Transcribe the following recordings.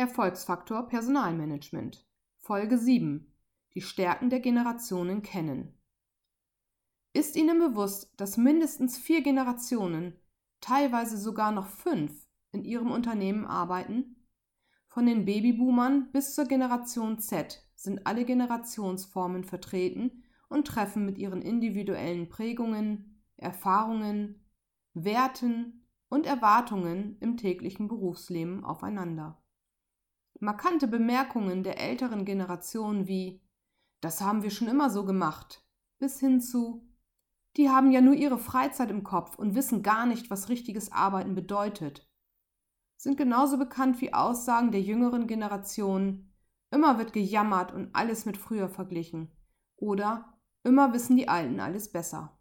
Erfolgsfaktor Personalmanagement Folge 7 Die Stärken der Generationen kennen. Ist Ihnen bewusst, dass mindestens vier Generationen, teilweise sogar noch fünf, in Ihrem Unternehmen arbeiten? Von den Babyboomern bis zur Generation Z sind alle Generationsformen vertreten und treffen mit ihren individuellen Prägungen, Erfahrungen, Werten und Erwartungen im täglichen Berufsleben aufeinander. Markante Bemerkungen der älteren Generation wie Das haben wir schon immer so gemacht bis hin zu Die haben ja nur ihre Freizeit im Kopf und wissen gar nicht, was richtiges Arbeiten bedeutet, sind genauso bekannt wie Aussagen der jüngeren Generation Immer wird gejammert und alles mit früher verglichen oder Immer wissen die Alten alles besser.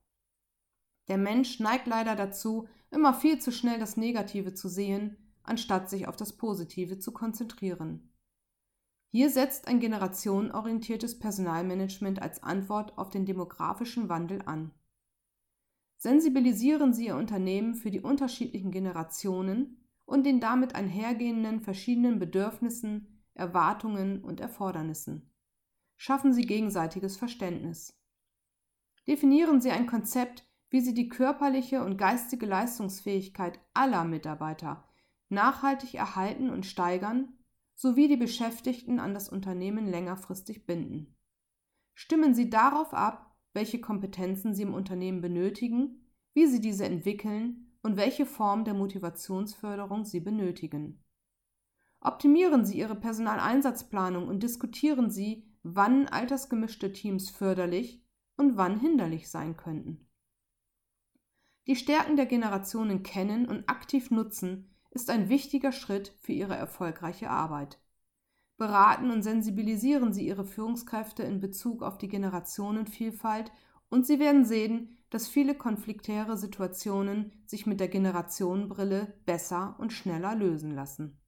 Der Mensch neigt leider dazu, immer viel zu schnell das Negative zu sehen anstatt sich auf das Positive zu konzentrieren. Hier setzt ein generationenorientiertes Personalmanagement als Antwort auf den demografischen Wandel an. Sensibilisieren Sie Ihr Unternehmen für die unterschiedlichen Generationen und den damit einhergehenden verschiedenen Bedürfnissen, Erwartungen und Erfordernissen. Schaffen Sie gegenseitiges Verständnis. Definieren Sie ein Konzept, wie Sie die körperliche und geistige Leistungsfähigkeit aller Mitarbeiter nachhaltig erhalten und steigern sowie die Beschäftigten an das Unternehmen längerfristig binden. Stimmen Sie darauf ab, welche Kompetenzen Sie im Unternehmen benötigen, wie Sie diese entwickeln und welche Form der Motivationsförderung Sie benötigen. Optimieren Sie Ihre Personaleinsatzplanung und diskutieren Sie, wann altersgemischte Teams förderlich und wann hinderlich sein könnten. Die Stärken der Generationen kennen und aktiv nutzen ist ein wichtiger Schritt für Ihre erfolgreiche Arbeit. Beraten und sensibilisieren Sie Ihre Führungskräfte in Bezug auf die Generationenvielfalt und Sie werden sehen, dass viele konfliktäre Situationen sich mit der Generationenbrille besser und schneller lösen lassen.